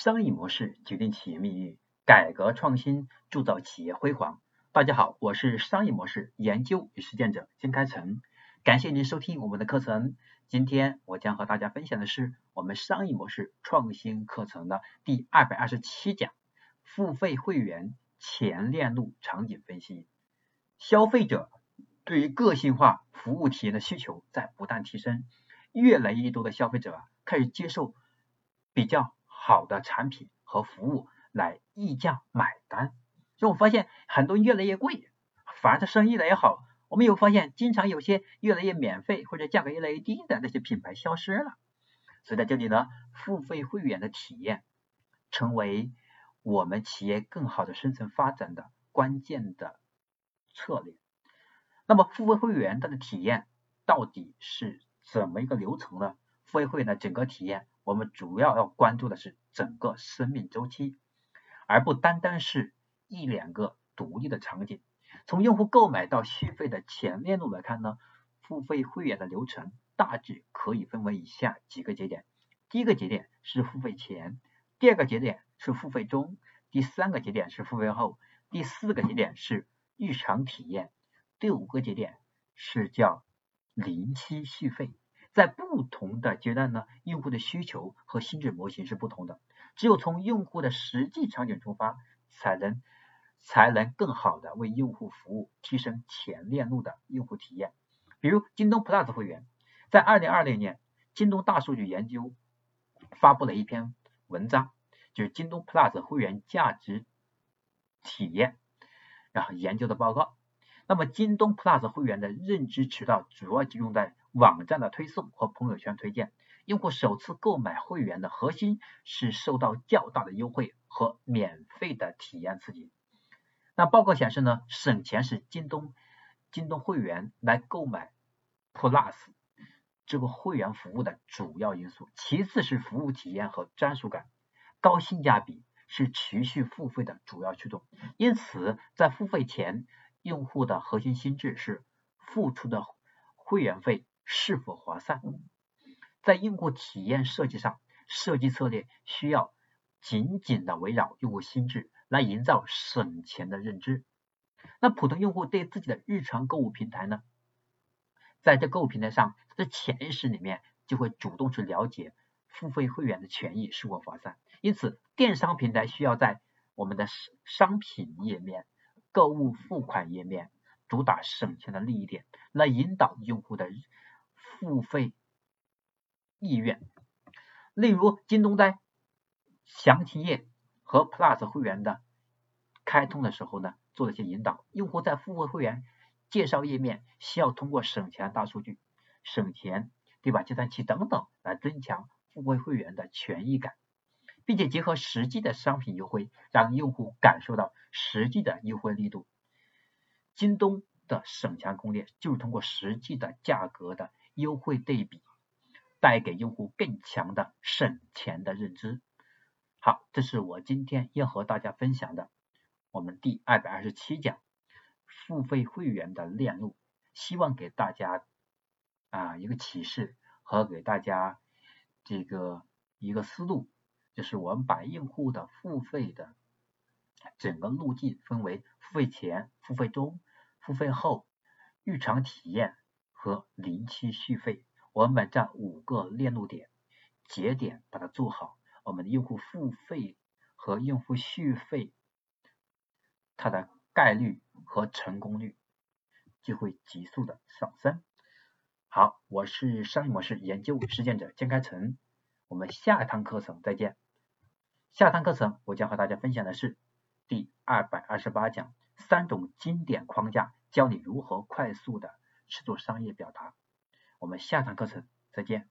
商业模式决定企业命运，改革创新铸造企业辉煌。大家好，我是商业模式研究与实践者金开成，感谢您收听我们的课程。今天我将和大家分享的是我们商业模式创新课程的第二百二十七讲：付费会员前链路场景分析。消费者对于个性化服务体验的需求在不断提升，越来越多的消费者开始接受比较好的产品和服务来溢价买单。所以我发现很多越来越贵，反而它生意越来越好。我们有发现，经常有些越来越免费或者价格越来越低的那些品牌消失了。所以在这里呢，付费会员的体验成为我们企业更好的生存发展的关键的策略。那么付费会员它的体验到底是怎么一个流程呢？付费会员的整个体验，我们主要要关注的是整个生命周期，而不单单是一两个独立的场景。从用户购买到续费的前链路来看呢，付费会员的流程大致可以分为以下几个节点：第一个节点是付费前，第二个节点是付费中，第三个节点是付费后，第四个节点是日常体验。第五个节点是叫零期续费，在不同的阶段呢，用户的需求和心智模型是不同的。只有从用户的实际场景出发，才能才能更好的为用户服务，提升前链路的用户体验。比如京东 Plus 会员，在二零二零年，京东大数据研究发布了一篇文章，就是京东 Plus 会员价值体验，然后研究的报告。那么京东 Plus 会员的认知渠道主要集中在网站的推送和朋友圈推荐。用户首次购买会员的核心是受到较大的优惠和免费的体验刺激。那报告显示呢，省钱是京东京东会员来购买 Plus 这个会员服务的主要因素，其次是服务体验和专属感，高性价比是持续付费的主要驱动。因此，在付费前。用户的核心心智是付出的会员费是否划算。在用户体验设计上，设计策略需要紧紧的围绕用户心智来营造省钱的认知。那普通用户对自己的日常购物平台呢，在这购物平台上，他的潜意识里面就会主动去了解付费会员的权益是否划算。因此，电商平台需要在我们的商品页面。购物付款页面主打省钱的利益点，来引导用户的付费意愿。例如，京东在详情页和 Plus 会员的开通的时候呢，做了一些引导。用户在付费会员介绍页面需要通过省钱大数据、省钱对吧？计算器等等来增强付费会员的权益感。并且结合实际的商品优惠，让用户感受到实际的优惠力度。京东的省钱攻略就是通过实际的价格的优惠对比，带给用户更强的省钱的认知。好，这是我今天要和大家分享的我们第二百二十七讲付费会员的链路，希望给大家啊一个启示和给大家这个一个思路。就是我们把用户的付费的整个路径分为付费前、付费中、付费后、日常体验和临期续费。我们把这五个链路点节点把它做好，我们的用户付费和用户续费，它的概率和成功率就会急速的上升。好，我是商业模式研究实践者江开成，我们下一堂课程再见。下堂课程我将和大家分享的是第二百二十八讲三种经典框架，教你如何快速的去做商业表达。我们下堂课程再见。